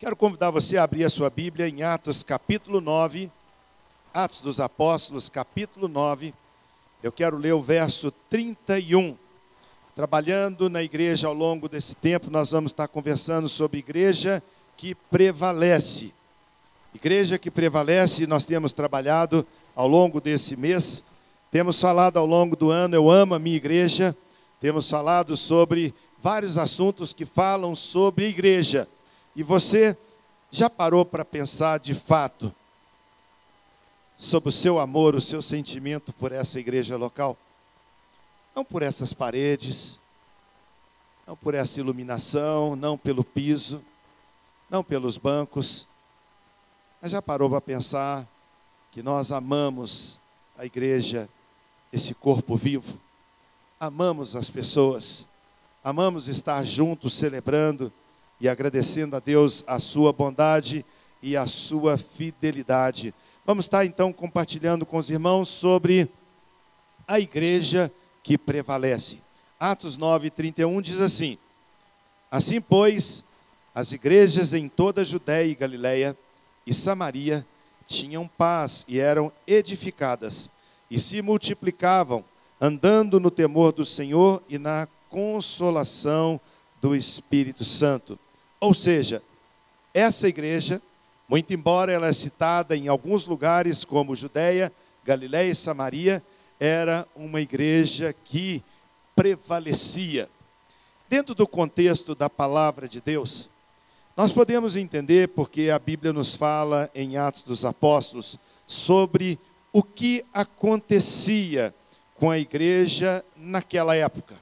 Quero convidar você a abrir a sua Bíblia em Atos capítulo 9, Atos dos Apóstolos, capítulo 9. Eu quero ler o verso 31. Trabalhando na igreja ao longo desse tempo, nós vamos estar conversando sobre igreja que prevalece. Igreja que prevalece, nós temos trabalhado ao longo desse mês, temos falado ao longo do ano, eu amo a minha igreja, temos falado sobre vários assuntos que falam sobre igreja. E você já parou para pensar de fato sobre o seu amor, o seu sentimento por essa igreja local? Não por essas paredes, não por essa iluminação, não pelo piso, não pelos bancos. Mas já parou para pensar que nós amamos a igreja, esse corpo vivo? Amamos as pessoas, amamos estar juntos celebrando e agradecendo a Deus a sua bondade e a sua fidelidade. Vamos estar então compartilhando com os irmãos sobre a igreja que prevalece. Atos 9, 31 diz assim: Assim, pois, as igrejas em toda a Judéia e Galiléia e Samaria tinham paz e eram edificadas, e se multiplicavam, andando no temor do Senhor e na consolação do Espírito Santo. Ou seja, essa igreja, muito embora ela é citada em alguns lugares como Judéia, Galiléia e Samaria, era uma igreja que prevalecia. Dentro do contexto da palavra de Deus, nós podemos entender porque a Bíblia nos fala em Atos dos Apóstolos sobre o que acontecia com a igreja naquela época.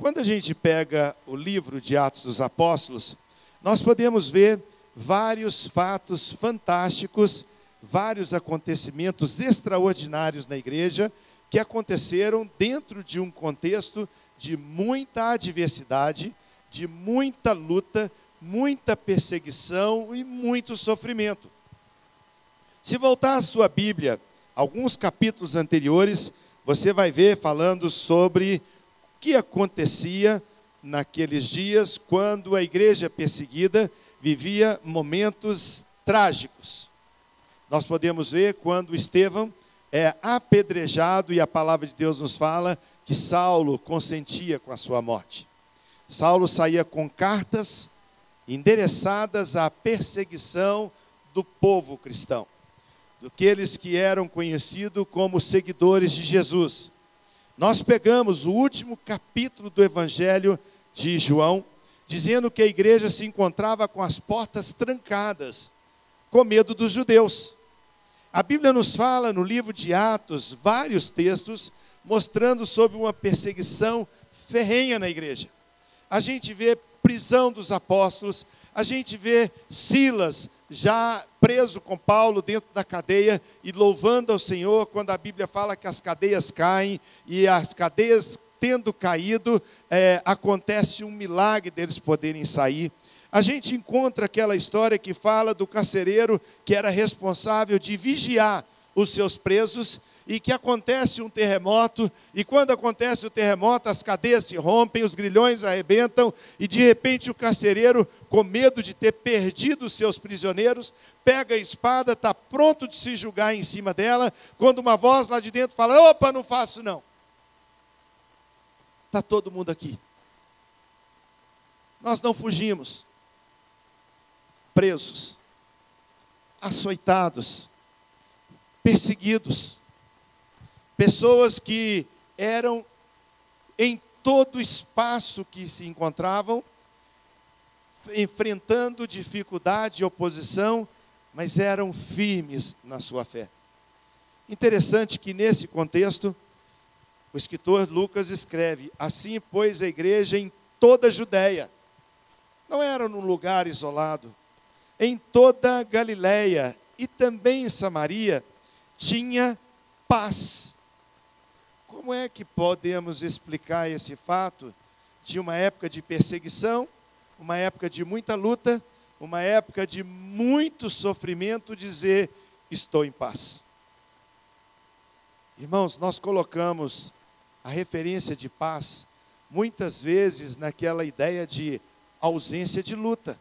Quando a gente pega o livro de Atos dos Apóstolos, nós podemos ver vários fatos fantásticos, vários acontecimentos extraordinários na igreja que aconteceram dentro de um contexto de muita adversidade, de muita luta, muita perseguição e muito sofrimento. Se voltar à sua Bíblia, alguns capítulos anteriores, você vai ver falando sobre que acontecia naqueles dias quando a igreja perseguida vivia momentos trágicos. Nós podemos ver quando Estevão é apedrejado e a palavra de Deus nos fala que Saulo consentia com a sua morte. Saulo saía com cartas endereçadas à perseguição do povo cristão, daqueles que eram conhecidos como seguidores de Jesus. Nós pegamos o último capítulo do Evangelho de João, dizendo que a igreja se encontrava com as portas trancadas, com medo dos judeus. A Bíblia nos fala no livro de Atos vários textos mostrando sobre uma perseguição ferrenha na igreja. A gente vê prisão dos apóstolos, a gente vê Silas já preso com Paulo dentro da cadeia e louvando ao Senhor quando a Bíblia fala que as cadeias caem e as cadeias tendo caído, é, acontece um milagre deles poderem sair. A gente encontra aquela história que fala do carcereiro que era responsável de vigiar os seus presos e que acontece um terremoto, e quando acontece o terremoto, as cadeias se rompem, os grilhões arrebentam, e de repente o carcereiro, com medo de ter perdido seus prisioneiros, pega a espada, está pronto de se julgar em cima dela, quando uma voz lá de dentro fala: opa, não faço não. Está todo mundo aqui. Nós não fugimos, presos, açoitados, perseguidos pessoas que eram em todo o espaço que se encontravam, enfrentando dificuldade e oposição, mas eram firmes na sua fé. Interessante que nesse contexto, o escritor Lucas escreve: Assim, pois, a igreja em toda a Judéia, não era num lugar isolado, em toda a Galiléia e também em Samaria, tinha paz. Como é que podemos explicar esse fato de uma época de perseguição, uma época de muita luta, uma época de muito sofrimento, dizer: estou em paz? Irmãos, nós colocamos a referência de paz muitas vezes naquela ideia de ausência de luta.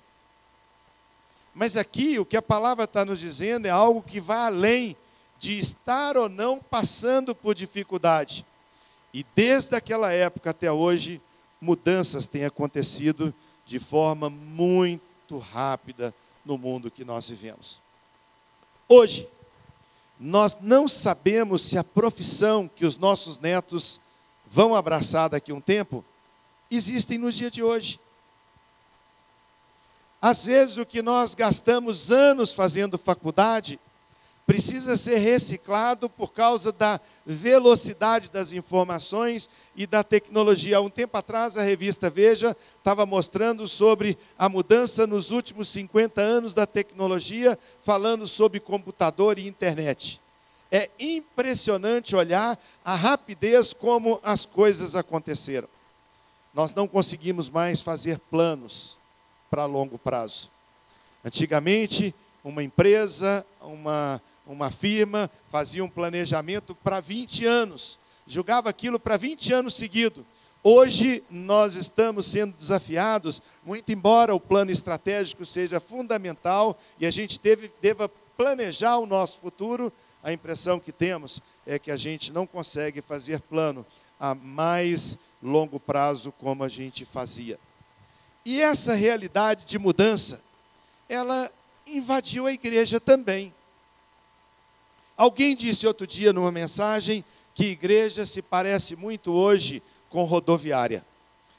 Mas aqui o que a palavra está nos dizendo é algo que vai além de estar ou não passando por dificuldade. E desde aquela época até hoje, mudanças têm acontecido de forma muito rápida no mundo que nós vivemos. Hoje, nós não sabemos se a profissão que os nossos netos vão abraçar daqui a um tempo existem no dia de hoje. Às vezes, o que nós gastamos anos fazendo faculdade precisa ser reciclado por causa da velocidade das informações e da tecnologia. Há um tempo atrás, a revista Veja estava mostrando sobre a mudança nos últimos 50 anos da tecnologia, falando sobre computador e internet. É impressionante olhar a rapidez como as coisas aconteceram. Nós não conseguimos mais fazer planos para longo prazo. Antigamente, uma empresa, uma uma firma, fazia um planejamento para 20 anos, julgava aquilo para 20 anos seguidos. Hoje nós estamos sendo desafiados, muito embora o plano estratégico seja fundamental e a gente deve, deva planejar o nosso futuro, a impressão que temos é que a gente não consegue fazer plano a mais longo prazo como a gente fazia. E essa realidade de mudança, ela invadiu a igreja também. Alguém disse outro dia numa mensagem que igreja se parece muito hoje com rodoviária.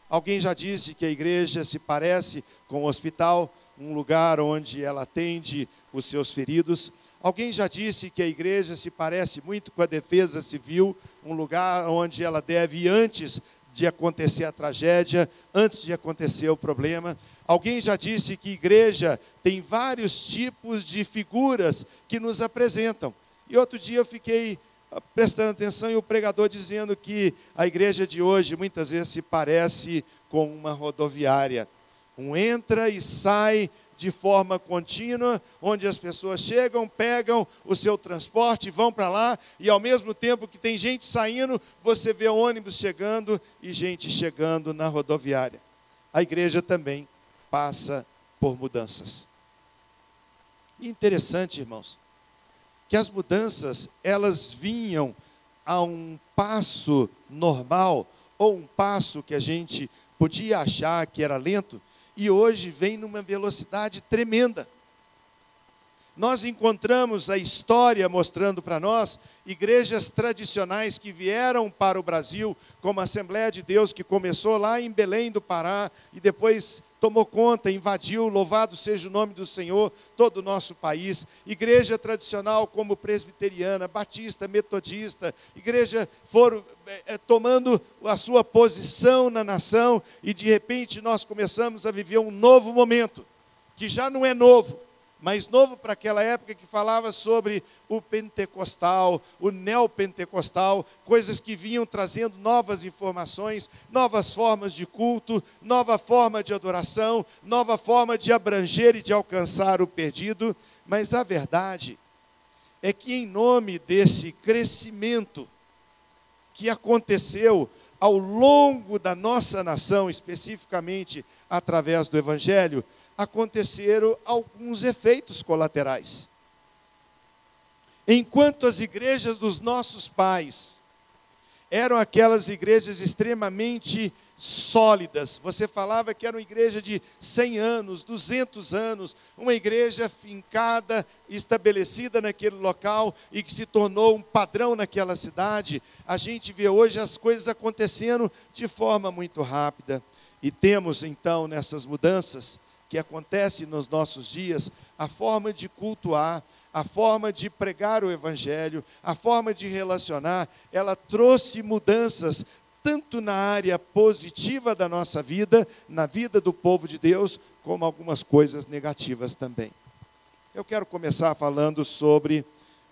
Alguém já disse que a igreja se parece com um hospital, um lugar onde ela atende os seus feridos. Alguém já disse que a igreja se parece muito com a defesa civil, um lugar onde ela deve antes de acontecer a tragédia, antes de acontecer o problema. Alguém já disse que igreja tem vários tipos de figuras que nos apresentam. E outro dia eu fiquei ah, prestando atenção e o pregador dizendo que a igreja de hoje muitas vezes se parece com uma rodoviária. Um entra e sai de forma contínua, onde as pessoas chegam, pegam o seu transporte, vão para lá, e ao mesmo tempo que tem gente saindo, você vê ônibus chegando e gente chegando na rodoviária. A igreja também passa por mudanças. interessante, irmãos, que as mudanças elas vinham a um passo normal ou um passo que a gente podia achar que era lento e hoje vem numa velocidade tremenda. Nós encontramos a história mostrando para nós igrejas tradicionais que vieram para o Brasil, como a Assembleia de Deus, que começou lá em Belém do Pará e depois tomou conta, invadiu, louvado seja o nome do Senhor, todo o nosso país. Igreja tradicional como presbiteriana, batista, metodista, igreja foram é, tomando a sua posição na nação e de repente nós começamos a viver um novo momento, que já não é novo, mais novo para aquela época que falava sobre o pentecostal, o neopentecostal, coisas que vinham trazendo novas informações, novas formas de culto, nova forma de adoração, nova forma de abranger e de alcançar o perdido. Mas a verdade é que, em nome desse crescimento que aconteceu ao longo da nossa nação, especificamente através do Evangelho, aconteceram alguns efeitos colaterais. Enquanto as igrejas dos nossos pais eram aquelas igrejas extremamente sólidas, você falava que era uma igreja de 100 anos, 200 anos, uma igreja fincada, estabelecida naquele local e que se tornou um padrão naquela cidade. A gente vê hoje as coisas acontecendo de forma muito rápida. E temos então nessas mudanças que acontece nos nossos dias, a forma de cultuar, a forma de pregar o Evangelho, a forma de relacionar, ela trouxe mudanças tanto na área positiva da nossa vida, na vida do povo de Deus, como algumas coisas negativas também. Eu quero começar falando sobre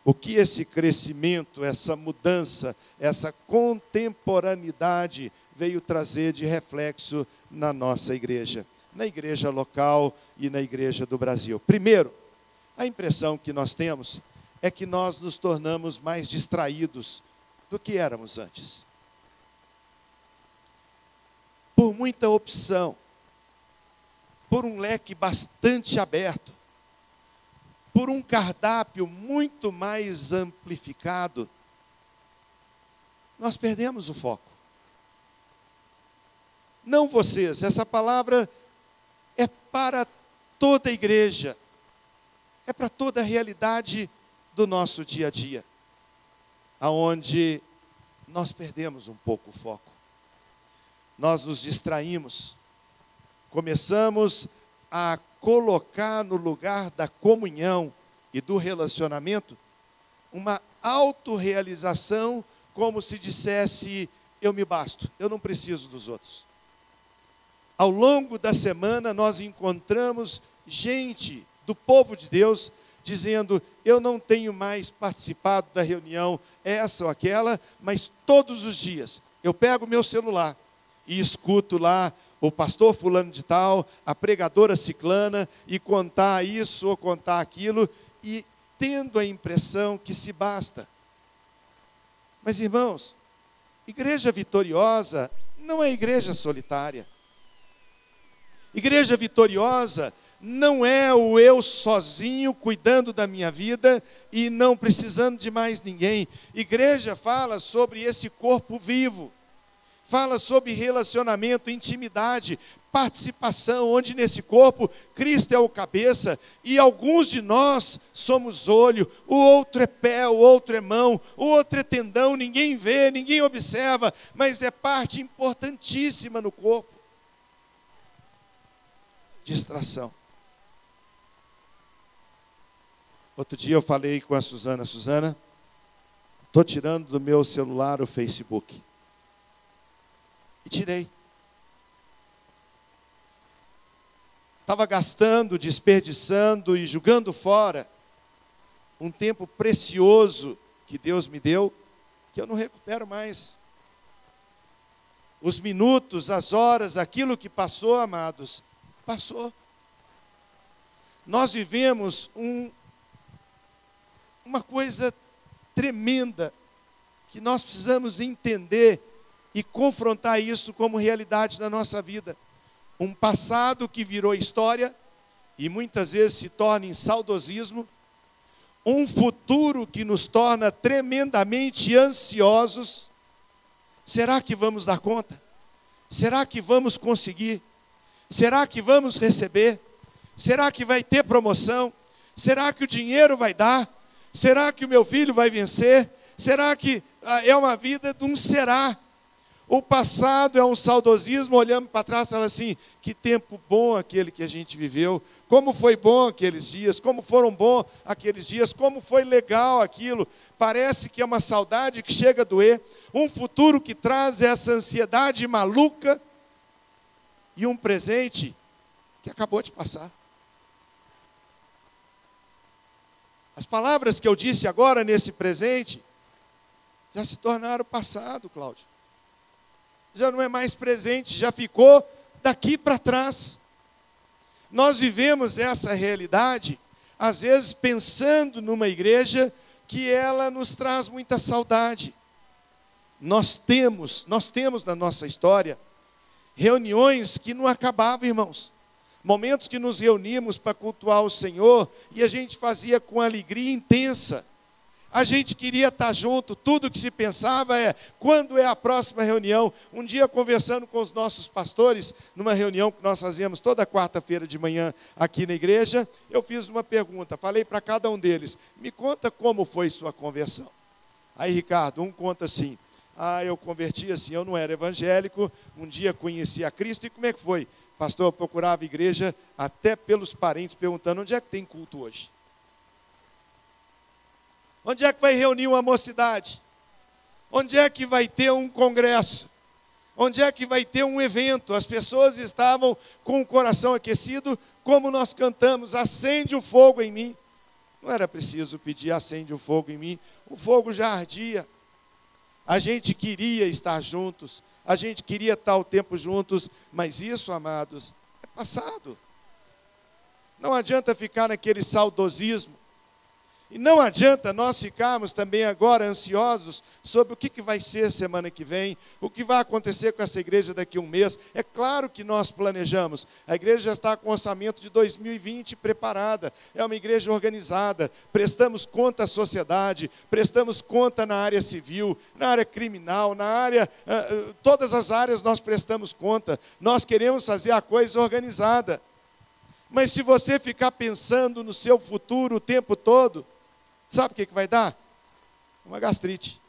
o que esse crescimento, essa mudança, essa contemporaneidade veio trazer de reflexo na nossa igreja na igreja local e na igreja do Brasil. Primeiro, a impressão que nós temos é que nós nos tornamos mais distraídos do que éramos antes. Por muita opção, por um leque bastante aberto, por um cardápio muito mais amplificado, nós perdemos o foco. Não vocês, essa palavra para toda a igreja, é para toda a realidade do nosso dia a dia, aonde nós perdemos um pouco o foco. Nós nos distraímos, começamos a colocar no lugar da comunhão e do relacionamento uma autorrealização, como se dissesse: eu me basto, eu não preciso dos outros. Ao longo da semana, nós encontramos gente do povo de Deus dizendo: Eu não tenho mais participado da reunião, essa ou aquela, mas todos os dias eu pego meu celular e escuto lá o pastor fulano de tal, a pregadora ciclana, e contar isso ou contar aquilo, e tendo a impressão que se basta. Mas irmãos, igreja vitoriosa não é igreja solitária. Igreja vitoriosa não é o eu sozinho cuidando da minha vida e não precisando de mais ninguém. Igreja fala sobre esse corpo vivo fala sobre relacionamento, intimidade, participação, onde nesse corpo Cristo é o cabeça e alguns de nós somos olho, o outro é pé, o outro é mão, o outro é tendão, ninguém vê, ninguém observa, mas é parte importantíssima no corpo. Distração. Outro dia eu falei com a Suzana, Suzana, estou tirando do meu celular o Facebook e tirei. Estava gastando, desperdiçando e jogando fora um tempo precioso que Deus me deu, que eu não recupero mais. Os minutos, as horas, aquilo que passou, amados, passou. Nós vivemos um, uma coisa tremenda que nós precisamos entender e confrontar isso como realidade na nossa vida. Um passado que virou história e muitas vezes se torna em saudosismo, um futuro que nos torna tremendamente ansiosos. Será que vamos dar conta? Será que vamos conseguir? Será que vamos receber? Será que vai ter promoção? Será que o dinheiro vai dar? Será que o meu filho vai vencer? Será que ah, é uma vida de um será? O passado é um saudosismo, olhando para trás, falando assim: que tempo bom aquele que a gente viveu, como foi bom aqueles dias, como foram bons aqueles dias, como foi legal aquilo. Parece que é uma saudade que chega a doer, um futuro que traz essa ansiedade maluca e um presente que acabou de passar. As palavras que eu disse agora nesse presente já se tornaram passado, Cláudio já não é mais presente, já ficou daqui para trás. Nós vivemos essa realidade, às vezes pensando numa igreja que ela nos traz muita saudade. Nós temos, nós temos na nossa história reuniões que não acabavam, irmãos. Momentos que nos reuníamos para cultuar o Senhor e a gente fazia com alegria intensa. A gente queria estar junto, tudo que se pensava é quando é a próxima reunião. Um dia, conversando com os nossos pastores, numa reunião que nós fazíamos toda quarta-feira de manhã aqui na igreja, eu fiz uma pergunta, falei para cada um deles: me conta como foi sua conversão. Aí, Ricardo, um conta assim: ah, eu converti assim, eu não era evangélico, um dia conheci a Cristo, e como é que foi? Pastor, eu procurava igreja até pelos parentes, perguntando onde é que tem culto hoje. Onde é que vai reunir uma mocidade? Onde é que vai ter um congresso? Onde é que vai ter um evento? As pessoas estavam com o coração aquecido, como nós cantamos: acende o fogo em mim. Não era preciso pedir acende o fogo em mim, o fogo já ardia. A gente queria estar juntos, a gente queria estar o tempo juntos, mas isso, amados, é passado. Não adianta ficar naquele saudosismo E não adianta nós ficarmos também agora ansiosos sobre o que, vai ser semana que vem, o que vai acontecer com essa igreja daqui a um mês. É claro que nós planejamos. A igreja já está com o orçamento de 2020 preparada. É uma igreja organizada. Prestamos conta à sociedade, prestamos conta na área civil, na área criminal, na área. Uh, todas as áreas nós prestamos conta. Nós queremos fazer a coisa organizada. Mas se você ficar pensando no seu futuro o tempo todo, Sabe o que, que vai dar? Uma gastrite.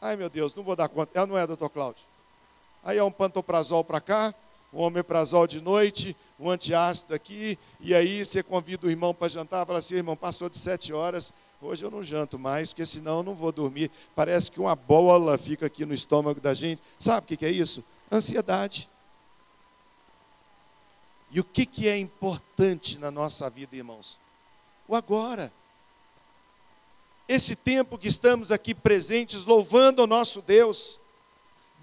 Ai meu Deus, não vou dar conta. Ela não é, doutor Cláudio. Aí é um pantoprazol para cá, um omeprazol de noite, um antiácido aqui, e aí você convida o irmão para jantar, fala assim, irmão, passou de sete horas, hoje eu não janto mais, porque senão eu não vou dormir. Parece que uma bola fica aqui no estômago da gente. Sabe o que é isso? Ansiedade. E o que é importante na nossa vida, irmãos? O agora esse tempo que estamos aqui presentes, louvando o nosso Deus,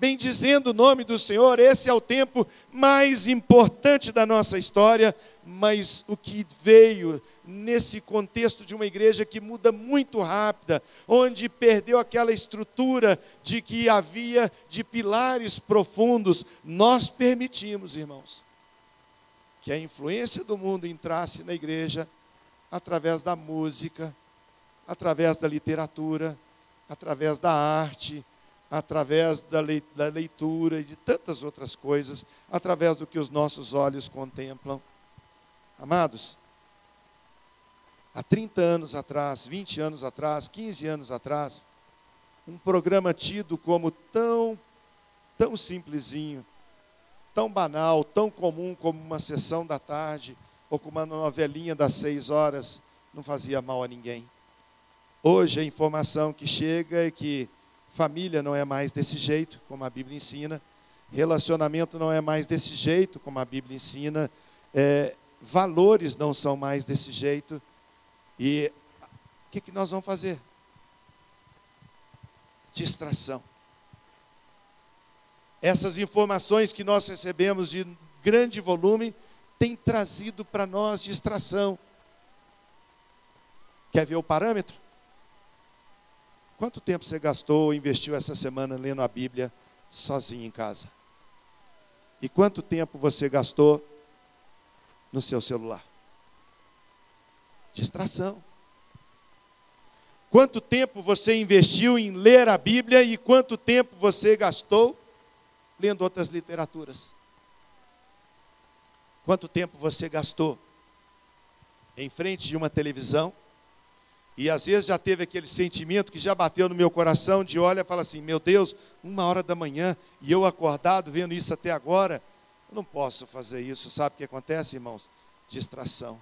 bendizendo o nome do Senhor, esse é o tempo mais importante da nossa história, mas o que veio nesse contexto de uma igreja que muda muito rápida, onde perdeu aquela estrutura de que havia de pilares profundos, nós permitimos, irmãos, que a influência do mundo entrasse na igreja através da música, através da literatura, através da arte, através da leitura e de tantas outras coisas, através do que os nossos olhos contemplam. Amados, há 30 anos atrás, 20 anos atrás, 15 anos atrás, um programa tido como tão, tão simplesinho, tão banal, tão comum como uma sessão da tarde ou como uma novelinha das seis horas, não fazia mal a ninguém. Hoje a informação que chega é que família não é mais desse jeito, como a Bíblia ensina, relacionamento não é mais desse jeito, como a Bíblia ensina, é, valores não são mais desse jeito. E o que, que nós vamos fazer? Distração. Essas informações que nós recebemos de grande volume têm trazido para nós distração. Quer ver o parâmetro? Quanto tempo você gastou ou investiu essa semana lendo a Bíblia sozinho em casa? E quanto tempo você gastou no seu celular? Distração. Quanto tempo você investiu em ler a Bíblia e quanto tempo você gastou lendo outras literaturas? Quanto tempo você gastou em frente de uma televisão e às vezes já teve aquele sentimento que já bateu no meu coração de olha e fala assim: meu Deus, uma hora da manhã e eu acordado vendo isso até agora, eu não posso fazer isso. Sabe o que acontece, irmãos? Distração.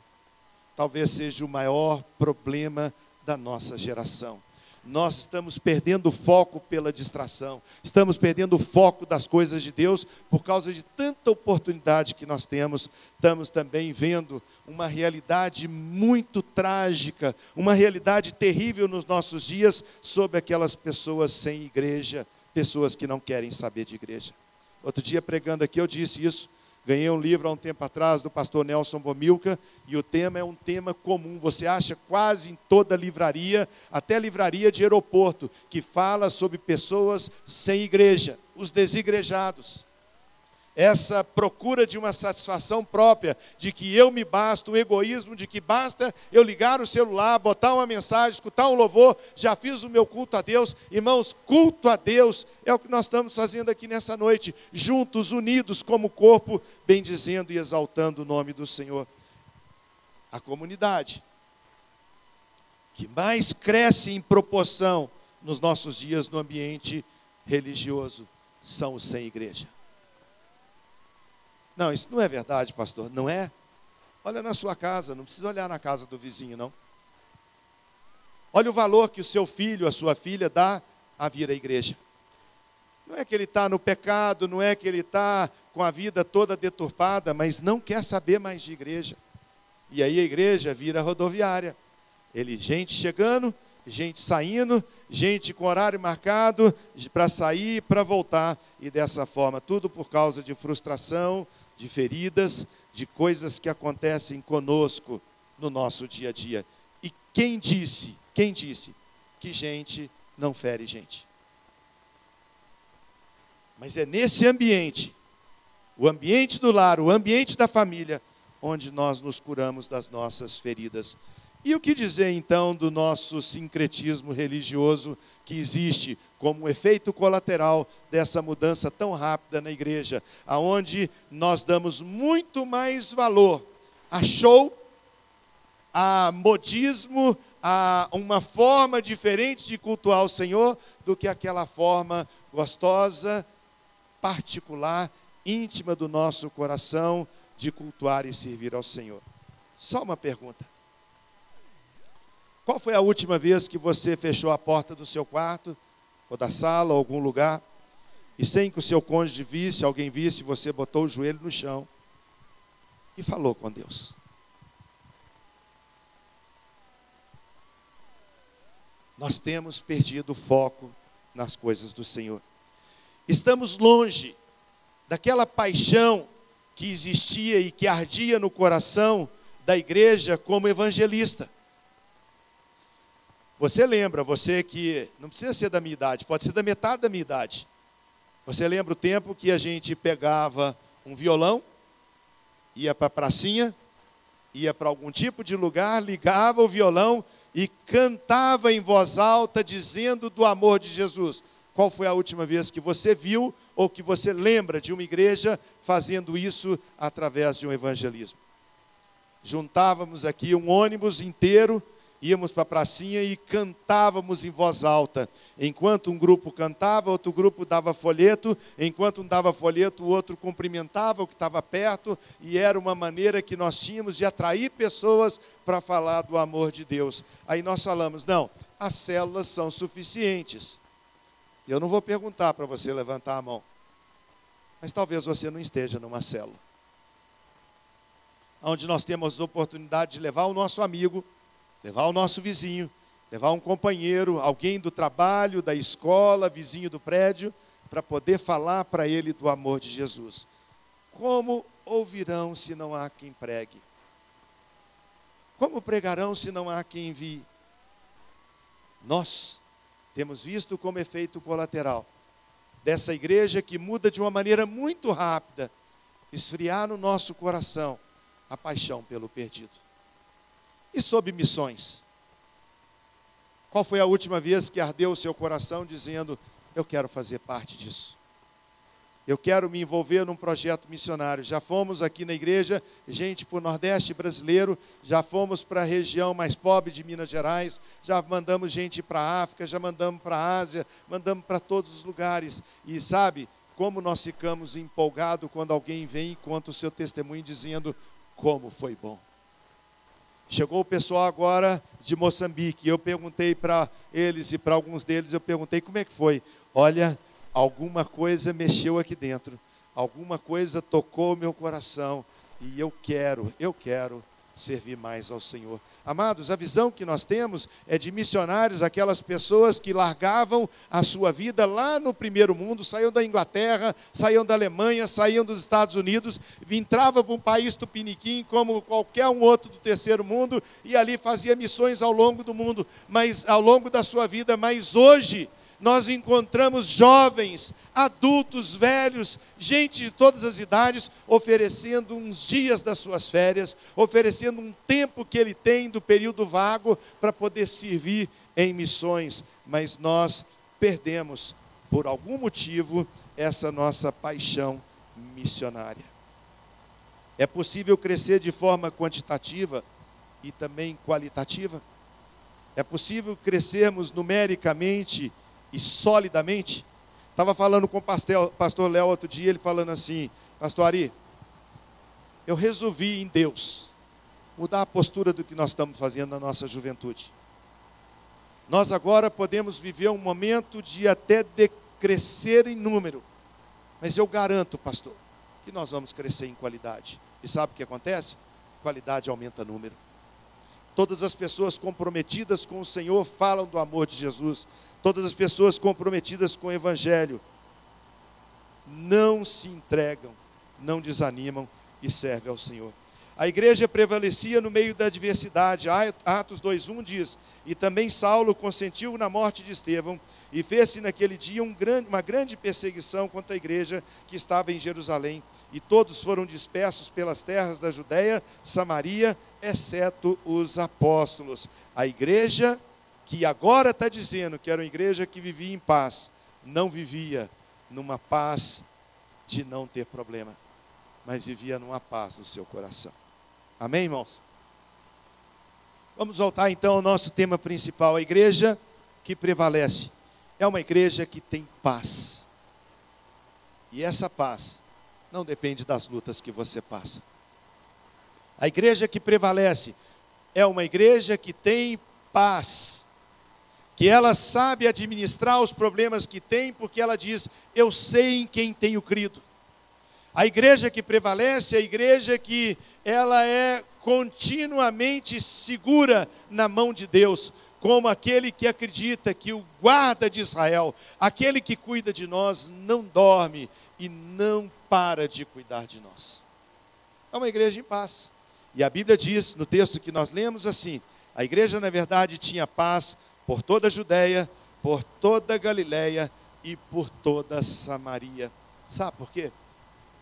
Talvez seja o maior problema da nossa geração nós estamos perdendo o foco pela distração, estamos perdendo o foco das coisas de Deus por causa de tanta oportunidade que nós temos. Estamos também vendo uma realidade muito trágica, uma realidade terrível nos nossos dias sobre aquelas pessoas sem igreja, pessoas que não querem saber de igreja. Outro dia pregando aqui eu disse isso. Ganhei um livro há um tempo atrás do pastor Nelson Bomilca e o tema é um tema comum. Você acha quase em toda livraria, até livraria de aeroporto, que fala sobre pessoas sem igreja, os desigrejados essa procura de uma satisfação própria, de que eu me basto, o egoísmo de que basta eu ligar o celular, botar uma mensagem, escutar um louvor, já fiz o meu culto a Deus. Irmãos, culto a Deus é o que nós estamos fazendo aqui nessa noite, juntos, unidos como corpo, bendizendo e exaltando o nome do Senhor. A comunidade que mais cresce em proporção nos nossos dias no ambiente religioso são os sem igreja. Não, isso não é verdade, pastor. Não é? Olha na sua casa, não precisa olhar na casa do vizinho, não. Olha o valor que o seu filho, a sua filha dá a vir à igreja. Não é que ele está no pecado, não é que ele está com a vida toda deturpada, mas não quer saber mais de igreja. E aí a igreja vira rodoviária. Ele, gente chegando, gente saindo, gente com horário marcado para sair, para voltar. E dessa forma, tudo por causa de frustração, de feridas, de coisas que acontecem conosco no nosso dia a dia. E Quem disse, quem disse que gente não fere gente? Mas é nesse ambiente, o ambiente do lar, o ambiente da família, onde nós nos curamos das nossas feridas. E o que dizer então do nosso sincretismo religioso que existe como um efeito colateral dessa mudança tão rápida na igreja, aonde nós damos muito mais valor a show, a modismo, a uma forma diferente de cultuar o Senhor do que aquela forma gostosa, particular, íntima do nosso coração de cultuar e servir ao Senhor. Só uma pergunta. Qual foi a última vez que você fechou a porta do seu quarto, ou da sala, ou algum lugar, e sem que o seu cônjuge visse, alguém visse, você botou o joelho no chão e falou com Deus? Nós temos perdido o foco nas coisas do Senhor. Estamos longe daquela paixão que existia e que ardia no coração da igreja como evangelista. Você lembra, você que não precisa ser da minha idade, pode ser da metade da minha idade. Você lembra o tempo que a gente pegava um violão, ia para a pracinha, ia para algum tipo de lugar, ligava o violão e cantava em voz alta dizendo do amor de Jesus. Qual foi a última vez que você viu ou que você lembra de uma igreja fazendo isso através de um evangelismo. Juntávamos aqui um ônibus inteiro, íamos para a pracinha e cantávamos em voz alta. Enquanto um grupo cantava, outro grupo dava folheto, enquanto um dava folheto, o outro cumprimentava o que estava perto, e era uma maneira que nós tínhamos de atrair pessoas para falar do amor de Deus. Aí nós falamos: não, as células são suficientes. Eu não vou perguntar para você levantar a mão. Mas talvez você não esteja numa célula. Onde nós temos a oportunidade de levar o nosso amigo, levar o nosso vizinho, levar um companheiro, alguém do trabalho, da escola, vizinho do prédio, para poder falar para ele do amor de Jesus. Como ouvirão se não há quem pregue? Como pregarão se não há quem envie? Nós temos visto como efeito colateral dessa igreja que muda de uma maneira muito rápida, esfriar no nosso coração a paixão pelo perdido. E sobre missões? Qual foi a última vez que ardeu o seu coração dizendo: Eu quero fazer parte disso? eu quero me envolver num projeto missionário. Já fomos aqui na igreja, gente para o Nordeste brasileiro, já fomos para a região mais pobre de Minas Gerais, já mandamos gente para a África, já mandamos para a Ásia, mandamos para todos os lugares. E sabe como nós ficamos empolgados quando alguém vem e conta o seu testemunho dizendo como foi bom. Chegou o pessoal agora de Moçambique. Eu perguntei para eles e para alguns deles, eu perguntei como é que foi. Olha, alguma coisa mexeu aqui dentro, alguma coisa tocou meu coração e eu quero, eu quero servir mais ao Senhor. Amados, a visão que nós temos é de missionários, aquelas pessoas que largavam a sua vida lá no primeiro mundo, saíam da Inglaterra, saíam da Alemanha, saíam dos Estados Unidos, entravam para um país tupiniquim como qualquer um outro do terceiro mundo e ali fazia missões ao longo do mundo, mas ao longo da sua vida, mas hoje nós encontramos jovens, adultos, velhos, gente de todas as idades, oferecendo uns dias das suas férias, oferecendo um tempo que ele tem do período vago para poder servir em missões. Mas nós perdemos, por algum motivo, essa nossa paixão missionária. É possível crescer de forma quantitativa e também qualitativa? É possível crescermos numericamente e solidamente. Estava falando com o pastor, Léo outro dia, ele falando assim, pastor Ari, eu resolvi em Deus mudar a postura do que nós estamos fazendo na nossa juventude. Nós agora podemos viver um momento de até decrescer em número, mas eu garanto, pastor, que nós vamos crescer em qualidade. E sabe o que acontece? Qualidade aumenta número. Todas as pessoas comprometidas com o Senhor falam do amor de Jesus. Todas as pessoas comprometidas com o Evangelho não se entregam, não desanimam e servem ao Senhor. A igreja prevalecia no meio da adversidade. Atos 2:1 diz: "E também Saulo consentiu na morte de Estevão, e fez-se naquele dia um grande, uma grande perseguição contra a igreja que estava em Jerusalém, e todos foram dispersos pelas terras da Judéia, Samaria, exceto os apóstolos." A igreja que agora está dizendo que era uma igreja que vivia em paz, não vivia numa paz de não ter problema, mas vivia numa paz no seu coração. Amém, irmãos? Vamos voltar então ao nosso tema principal, a igreja que prevalece. É uma igreja que tem paz. E essa paz não depende das lutas que você passa. A igreja que prevalece é uma igreja que tem paz. Que ela sabe administrar os problemas que tem, porque ela diz: Eu sei em quem tenho crido. A igreja que prevalece é a igreja que ela é continuamente segura na mão de Deus, como aquele que acredita que o guarda de Israel, aquele que cuida de nós, não dorme e não para de cuidar de nós. É uma igreja em paz. E a Bíblia diz, no texto que nós lemos assim: a igreja, na verdade, tinha paz por toda a Judéia, por toda a Galiléia e por toda a Samaria. Sabe por quê?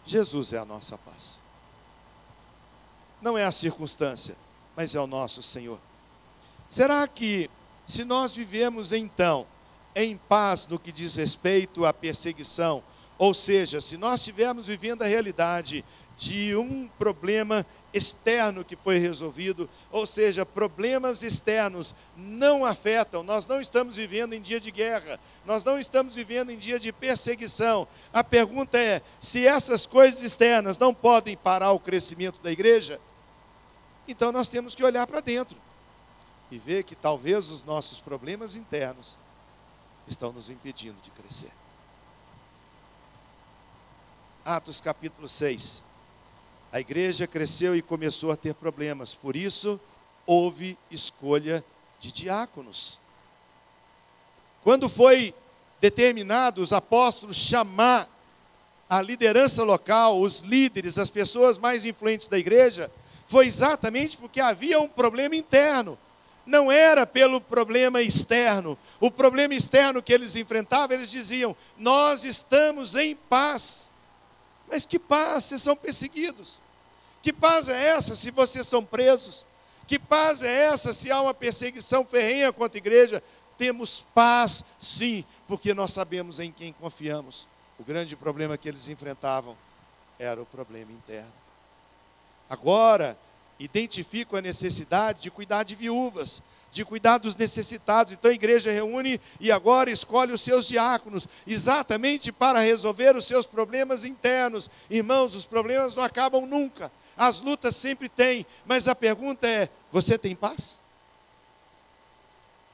Jesus é a nossa paz. Não é a circunstância, mas é o nosso Senhor. Será que, se nós vivemos então em paz no que diz respeito à perseguição, ou seja, se nós estivermos vivendo a realidade de um problema externo que foi resolvido, ou seja, problemas externos não afetam, nós não estamos vivendo em dia de guerra, nós não estamos vivendo em dia de perseguição. A pergunta é: se essas coisas externas não podem parar o crescimento da igreja, então nós temos que olhar para dentro e ver que talvez os nossos problemas internos estão nos impedindo de crescer. Atos capítulo 6. A igreja cresceu e começou a ter problemas, por isso houve escolha de diáconos. Quando foi determinado os apóstolos chamar a liderança local, os líderes, as pessoas mais influentes da igreja, foi exatamente porque havia um problema interno. Não era pelo problema externo. O problema externo que eles enfrentavam, eles diziam: Nós estamos em paz. Mas que paz? Vocês são perseguidos. Que paz é essa se vocês são presos? Que paz é essa se há uma perseguição ferrenha contra a igreja? Temos paz, sim, porque nós sabemos em quem confiamos. O grande problema que eles enfrentavam era o problema interno. Agora, identifico a necessidade de cuidar de viúvas, de cuidar dos necessitados. Então a igreja reúne e agora escolhe os seus diáconos, exatamente para resolver os seus problemas internos. Irmãos, os problemas não acabam nunca, as lutas sempre têm, mas a pergunta é: você tem paz?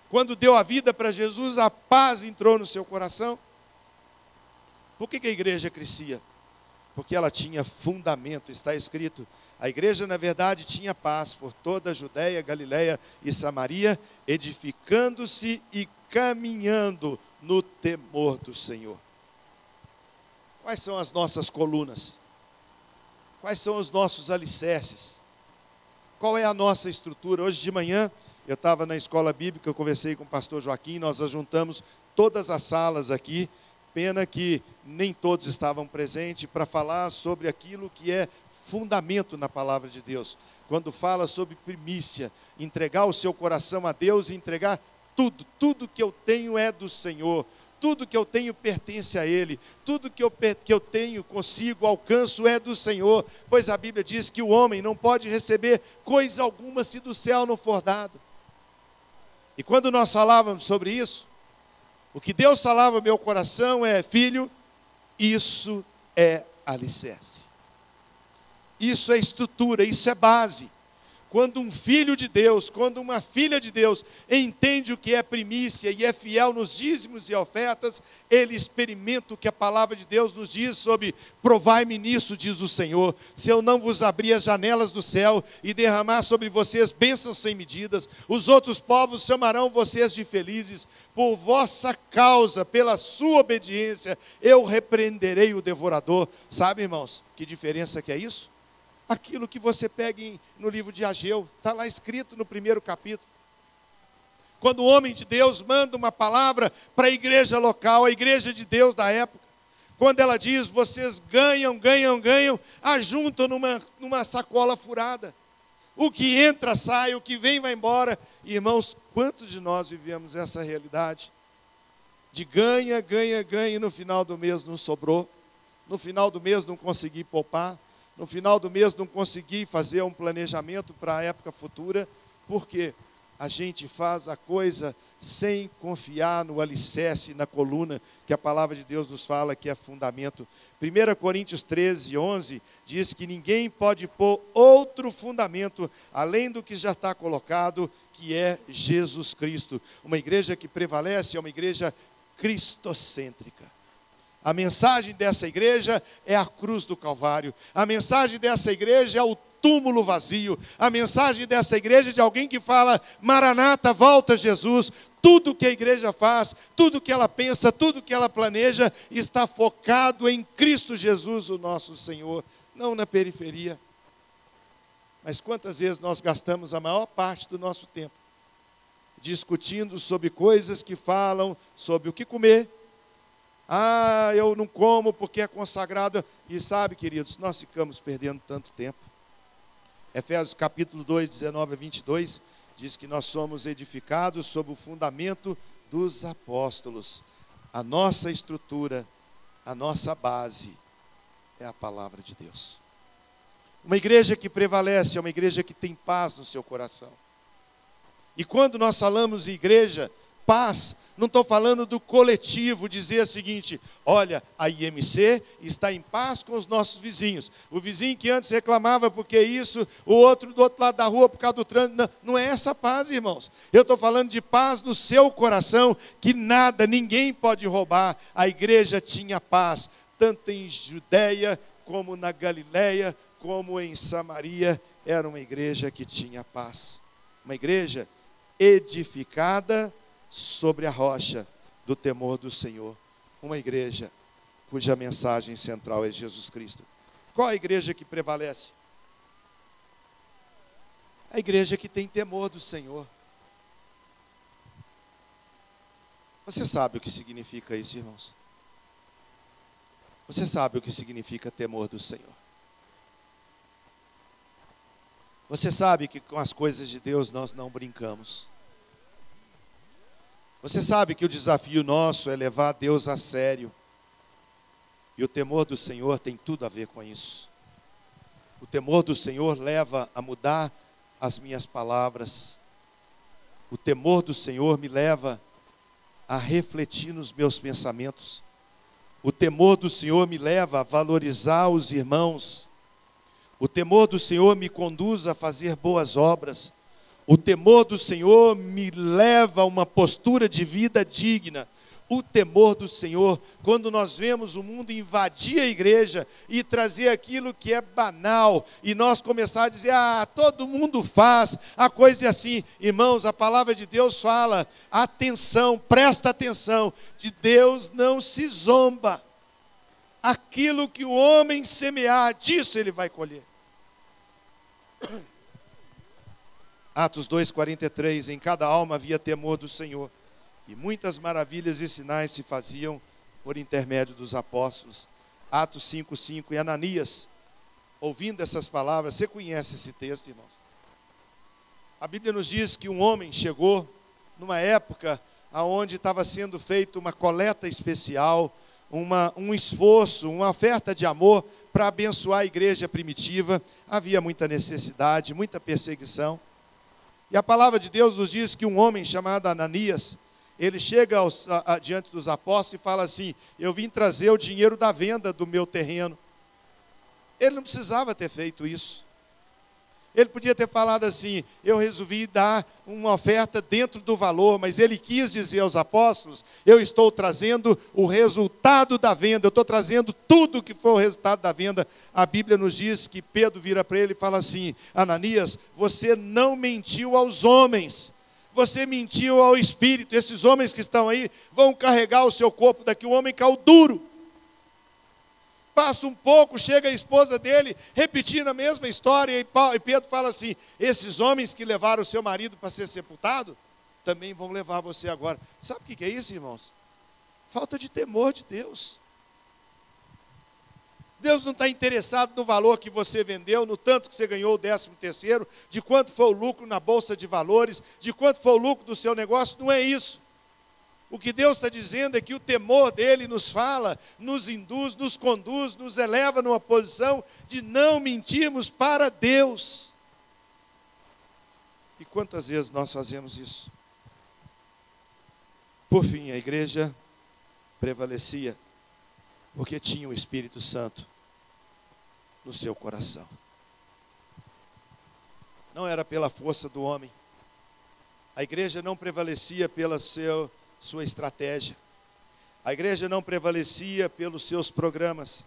Quando deu a vida para Jesus, a paz entrou no seu coração? Por que, que a igreja crescia? Porque ela tinha fundamento, está escrito a igreja, na verdade, tinha paz por toda a Judéia, Galiléia e Samaria, edificando-se e caminhando no temor do Senhor. Quais são as nossas colunas? Quais são os nossos alicerces? Qual é a nossa estrutura? Hoje de manhã, eu estava na escola bíblica, eu conversei com o pastor Joaquim, nós ajuntamos todas as salas aqui, pena que nem todos estavam presentes para falar sobre aquilo que é fundamento na palavra de Deus. Quando fala sobre primícia, entregar o seu coração a Deus e entregar tudo, tudo que eu tenho é do Senhor, tudo que eu tenho pertence a Ele, tudo que eu, que eu tenho consigo, alcanço é do Senhor, pois a Bíblia diz que o homem não pode receber coisa alguma se do céu não for dado. E quando nós falávamos sobre isso, o que Deus falava no meu coração é: filho, isso é alicerce. Isso é estrutura, isso é base. Quando um filho de Deus, quando uma filha de Deus entende o que é primícia e é fiel nos dízimos e ofertas, ele experimenta o que a palavra de Deus nos diz sobre provai-me nisso, diz o Senhor, se eu não vos abrir as janelas do céu e derramar sobre vocês bênçãos sem medidas, os outros povos chamarão vocês de felizes, por vossa causa, pela sua obediência, eu repreenderei o devorador. Sabe, irmãos, que diferença que é isso? Aquilo que você pega em, no livro de Ageu, está lá escrito no primeiro capítulo. Quando o homem de Deus manda uma palavra para a igreja local, a igreja de Deus da época, quando ela diz, vocês ganham, ganham, ganham, ajuntam numa, numa sacola furada. O que entra, sai, o que vem, vai embora. Irmãos, quantos de nós vivemos essa realidade? De ganha, ganha, ganha, e no final do mês não sobrou, no final do mês não consegui poupar, no final do mês não consegui fazer um planejamento para a época futura, por quê? a gente faz a coisa sem confiar no alicerce, na coluna que a palavra de Deus nos fala que é fundamento. 1 Coríntios 13, 11 diz que ninguém pode pôr outro fundamento além do que já está colocado, que é Jesus Cristo. Uma igreja que prevalece é uma igreja cristocêntrica. A mensagem dessa igreja é a cruz do Calvário. A mensagem dessa igreja é o túmulo vazio. A mensagem dessa igreja é de alguém que fala: Maranata, volta Jesus. Tudo que a igreja faz, tudo que ela pensa, tudo que ela planeja está focado em Cristo Jesus, o nosso Senhor, não na periferia. Mas quantas vezes nós gastamos a maior parte do nosso tempo discutindo sobre coisas que falam sobre o que comer, ah, eu não como porque é consagrado. E sabe, queridos, nós ficamos perdendo tanto tempo. Efésios capítulo 2, 19 a 22, diz que nós somos edificados sob o fundamento dos apóstolos. A nossa estrutura, a nossa base é a palavra de Deus. Uma igreja que prevalece é uma igreja que tem paz no seu coração. E quando nós falamos em igreja, paz, não estou falando do coletivo, dizer o seguinte: olha, a IMC está em paz com os nossos vizinhos. O vizinho que antes reclamava porque isso, o outro do outro lado da rua por causa do trânsito. Não, não é essa paz, irmãos. Eu estou falando de paz no seu coração, que nada, ninguém pode roubar. A igreja tinha paz, tanto em Judéia como na Galiléia, como em Samaria. Era uma igreja que tinha paz. Uma igreja edificada sobre a rocha do temor do Senhor. Uma igreja cuja mensagem central é Jesus Cristo. Qual a igreja que prevalece? A igreja que tem temor do Senhor. Você sabe o que significa isso, irmãos? Você sabe o que significa temor do Senhor? Você sabe que com as coisas de Deus nós não brincamos. Você sabe que o desafio nosso é levar Deus a sério. E o temor do Senhor tem tudo a ver com isso. O temor do Senhor leva a mudar as minhas palavras. O temor do Senhor me leva a refletir nos meus pensamentos. O temor do Senhor me leva a valorizar os irmãos. O temor do Senhor me conduz a fazer boas obras. O temor do Senhor me leva a uma postura de vida digna. O temor do Senhor, quando nós vemos o mundo invadir a igreja e trazer aquilo que é banal, e nós começar a dizer, ah, todo mundo faz, a coisa é assim. Irmãos, a palavra de Deus fala, atenção, presta atenção, de Deus não se zomba. Aquilo que o homem semear, disso ele vai colher. Atos 2,43: Em cada alma havia temor do Senhor, e muitas maravilhas e sinais se faziam por intermédio dos apóstolos. Atos 5,5: E Ananias, ouvindo essas palavras, você conhece esse texto, irmãos? A Bíblia nos diz que um homem chegou numa época onde estava sendo feita uma coleta especial, uma, um esforço, uma oferta de amor para abençoar a igreja primitiva. Havia muita necessidade, muita perseguição. E a palavra de Deus nos diz que um homem chamado Ananias, ele chega aos, a, a, diante dos apóstolos e fala assim: Eu vim trazer o dinheiro da venda do meu terreno. Ele não precisava ter feito isso. Ele podia ter falado assim: eu resolvi dar uma oferta dentro do valor, mas ele quis dizer aos apóstolos: eu estou trazendo o resultado da venda, eu estou trazendo tudo que foi o resultado da venda. A Bíblia nos diz que Pedro vira para ele e fala assim: Ananias, você não mentiu aos homens, você mentiu ao Espírito. Esses homens que estão aí vão carregar o seu corpo daqui, o homem caiu duro. Passa um pouco, chega a esposa dele, repetindo a mesma história, e Pedro fala assim: esses homens que levaram o seu marido para ser sepultado, também vão levar você agora. Sabe o que é isso, irmãos? Falta de temor de Deus. Deus não está interessado no valor que você vendeu, no tanto que você ganhou o décimo terceiro, de quanto foi o lucro na bolsa de valores, de quanto foi o lucro do seu negócio, não é isso. O que Deus está dizendo é que o temor dele nos fala, nos induz, nos conduz, nos eleva numa posição de não mentirmos para Deus. E quantas vezes nós fazemos isso? Por fim, a igreja prevalecia porque tinha o Espírito Santo no seu coração. Não era pela força do homem. A igreja não prevalecia pela seu, sua estratégia. A igreja não prevalecia pelos seus programas.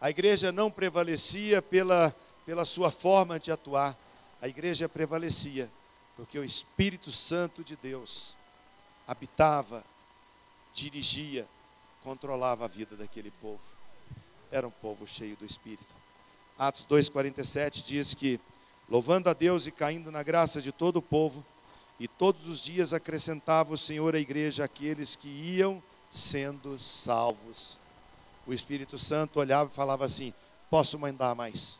A igreja não prevalecia pela, pela sua forma de atuar. A igreja prevalecia porque o Espírito Santo de Deus habitava, dirigia, controlava a vida daquele povo. Era um povo cheio do Espírito. Atos 2,47 diz que, louvando a Deus e caindo na graça de todo o povo, e todos os dias acrescentava o Senhor à igreja aqueles que iam sendo salvos. O Espírito Santo olhava e falava assim: Posso mandar mais,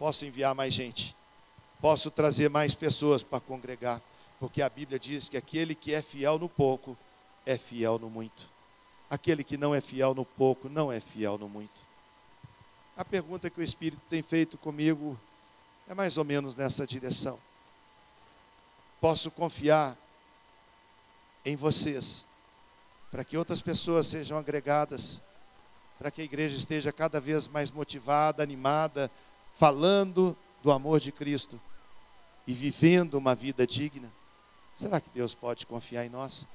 posso enviar mais gente, posso trazer mais pessoas para congregar, porque a Bíblia diz que aquele que é fiel no pouco é fiel no muito. Aquele que não é fiel no pouco não é fiel no muito. A pergunta que o Espírito tem feito comigo é mais ou menos nessa direção. Posso confiar em vocês para que outras pessoas sejam agregadas, para que a igreja esteja cada vez mais motivada, animada, falando do amor de Cristo e vivendo uma vida digna? Será que Deus pode confiar em nós?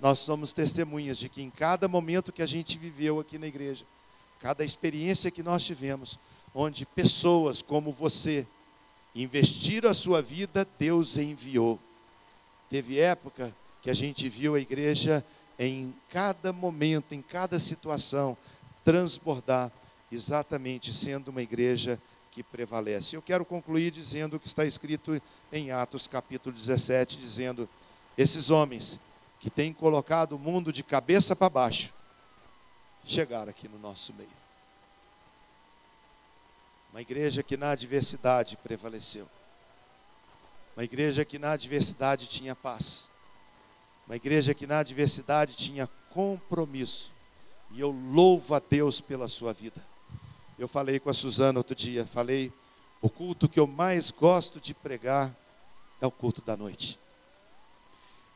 Nós somos testemunhas de que em cada momento que a gente viveu aqui na igreja, cada experiência que nós tivemos, onde pessoas como você investiram a sua vida, Deus enviou. Teve época que a gente viu a igreja em cada momento, em cada situação, transbordar, exatamente sendo uma igreja que prevalece. Eu quero concluir dizendo o que está escrito em Atos capítulo 17, dizendo: esses homens que tem colocado o mundo de cabeça para baixo, chegar aqui no nosso meio. Uma igreja que na adversidade prevaleceu. Uma igreja que na adversidade tinha paz. Uma igreja que na adversidade tinha compromisso. E eu louvo a Deus pela sua vida. Eu falei com a Suzana outro dia, falei, o culto que eu mais gosto de pregar é o culto da noite.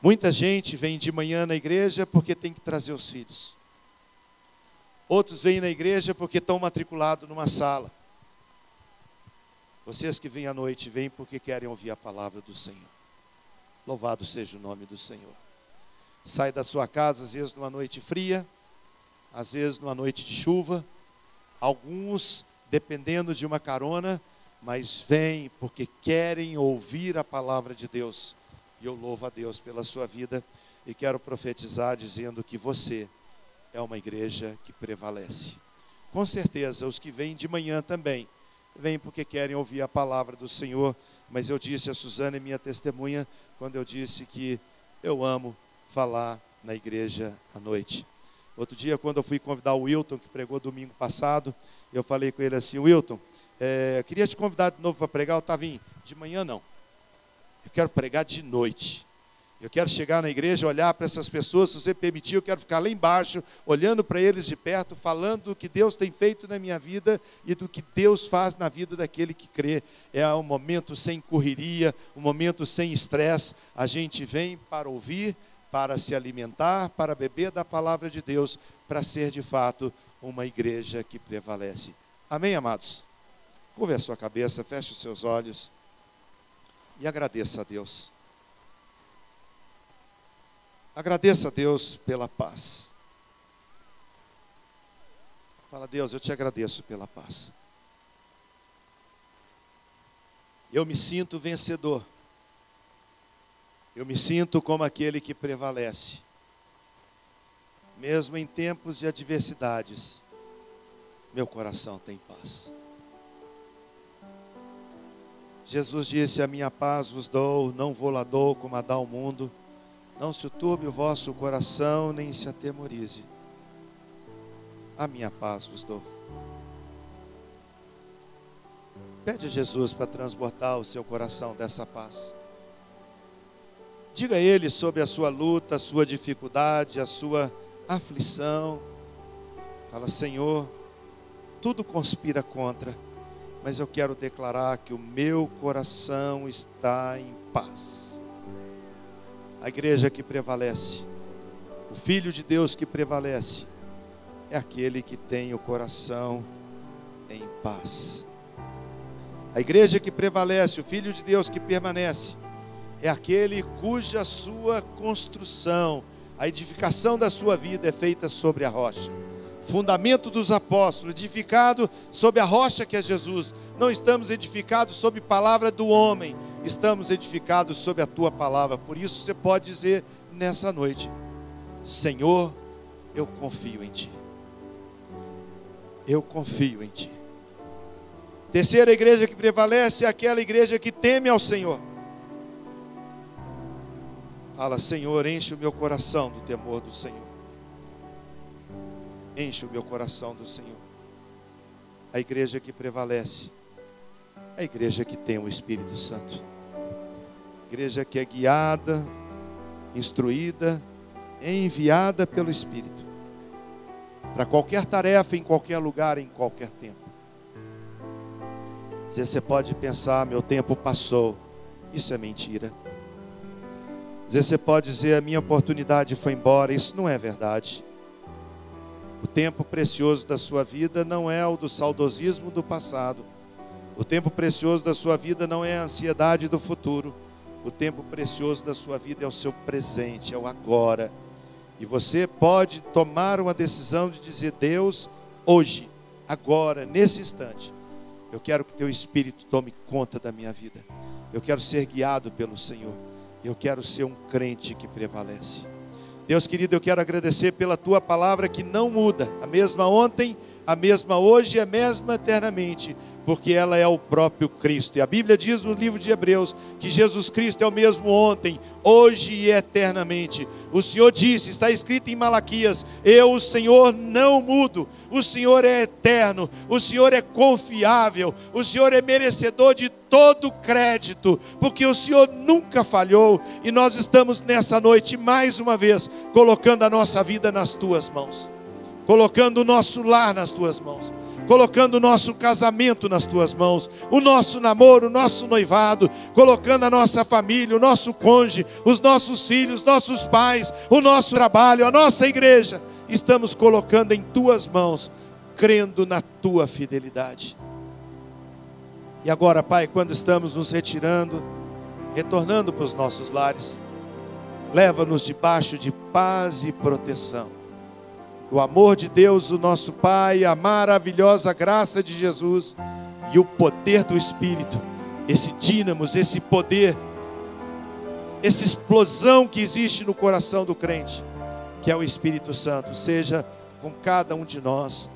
Muita gente vem de manhã na igreja porque tem que trazer os filhos. Outros vêm na igreja porque estão matriculados numa sala. Vocês que vêm à noite, vêm porque querem ouvir a palavra do Senhor. Louvado seja o nome do Senhor. Sai da sua casa, às vezes numa noite fria, às vezes numa noite de chuva. Alguns, dependendo de uma carona, mas vêm porque querem ouvir a palavra de Deus e eu louvo a Deus pela sua vida e quero profetizar dizendo que você é uma igreja que prevalece. Com certeza, os que vêm de manhã também, vêm porque querem ouvir a palavra do Senhor, mas eu disse a Suzana, minha testemunha, quando eu disse que eu amo falar na igreja à noite. Outro dia, quando eu fui convidar o Wilton, que pregou domingo passado, eu falei com ele assim: Wilton, é, queria te convidar de novo para pregar. Estava em de manhã, não. Eu quero pregar de noite. Eu quero chegar na igreja, olhar para essas pessoas, se você permitir, eu quero ficar lá embaixo, olhando para eles de perto, falando do que Deus tem feito na minha vida e do que Deus faz na vida daquele que crê. É um momento sem correria, um momento sem estresse. A gente vem para ouvir, para se alimentar, para beber da palavra de Deus, para ser de fato uma igreja que prevalece. Amém, amados? Curva a sua cabeça, feche os seus olhos e agradeça a Deus. Agradeça a Deus pela paz. Fala, Deus, eu te agradeço pela paz. Eu me sinto vencedor. Eu me sinto como aquele que prevalece. Mesmo em tempos de adversidades, meu coração tem paz. Jesus disse: A minha paz vos dou, não vou lá dou como a dá ao mundo. Não se turbe o vosso coração, nem se atemorize. A minha paz vos dou. Pede a Jesus para transbordar o seu coração dessa paz. Diga a Ele sobre a sua luta, a sua dificuldade, a sua aflição. Fala, Senhor, tudo conspira contra, mas eu quero declarar que o meu coração está em paz. A igreja que prevalece, o Filho de Deus que prevalece, é aquele que tem o coração em paz. A igreja que prevalece, o Filho de Deus que permanece, é aquele cuja sua construção, a edificação da sua vida é feita sobre a rocha. Fundamento dos apóstolos, edificado sobre a rocha que é Jesus. Não estamos edificados sobre palavra do homem, estamos edificados sobre a tua palavra. Por isso você pode dizer nessa noite: Senhor, eu confio em ti. Eu confio em ti. Terceira igreja que prevalece é aquela igreja que teme ao Senhor. Fala, Senhor, enche o meu coração do temor do Senhor. Enche o meu coração do Senhor. A igreja que prevalece, a igreja que tem o Espírito Santo. Igreja que é guiada, instruída, enviada pelo Espírito. Para qualquer tarefa, em qualquer lugar, em qualquer tempo. Você pode pensar, meu tempo passou. Isso é mentira. Você pode dizer, a minha oportunidade foi embora. Isso não é verdade. O tempo precioso da sua vida não é o do saudosismo do passado. O tempo precioso da sua vida não é a ansiedade do futuro. O tempo precioso da sua vida é o seu presente, é o agora. E você pode tomar uma decisão de dizer: Deus, hoje, agora, nesse instante, eu quero que teu espírito tome conta da minha vida. Eu quero ser guiado pelo Senhor. Eu quero ser um crente que prevalece. Deus querido, eu quero agradecer pela tua palavra que não muda, a mesma ontem, a mesma hoje e a mesma eternamente porque ela é o próprio Cristo. E a Bíblia diz no livro de Hebreus que Jesus Cristo é o mesmo ontem, hoje e eternamente. O Senhor disse, está escrito em Malaquias: Eu, o Senhor, não mudo, o Senhor é eterno, o Senhor é confiável, o Senhor é merecedor de todo crédito, porque o Senhor nunca falhou. E nós estamos nessa noite mais uma vez colocando a nossa vida nas tuas mãos, colocando o nosso lar nas tuas mãos colocando o nosso casamento nas tuas mãos, o nosso namoro, o nosso noivado, colocando a nossa família, o nosso cônjuge, os nossos filhos, nossos pais, o nosso trabalho, a nossa igreja, estamos colocando em tuas mãos, crendo na tua fidelidade. E agora, Pai, quando estamos nos retirando, retornando para os nossos lares, leva-nos debaixo de paz e proteção o amor de Deus, o nosso Pai, a maravilhosa graça de Jesus e o poder do Espírito, esse dínamos, esse poder, essa explosão que existe no coração do crente, que é o Espírito Santo, seja com cada um de nós,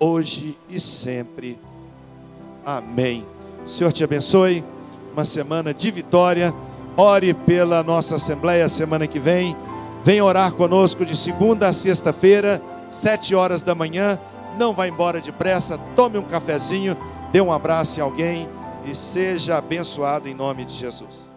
hoje e sempre. Amém. O Senhor te abençoe. Uma semana de vitória. Ore pela nossa Assembleia semana que vem. Venha orar conosco de segunda a sexta-feira, sete horas da manhã. Não vá embora depressa, tome um cafezinho, dê um abraço em alguém e seja abençoado em nome de Jesus.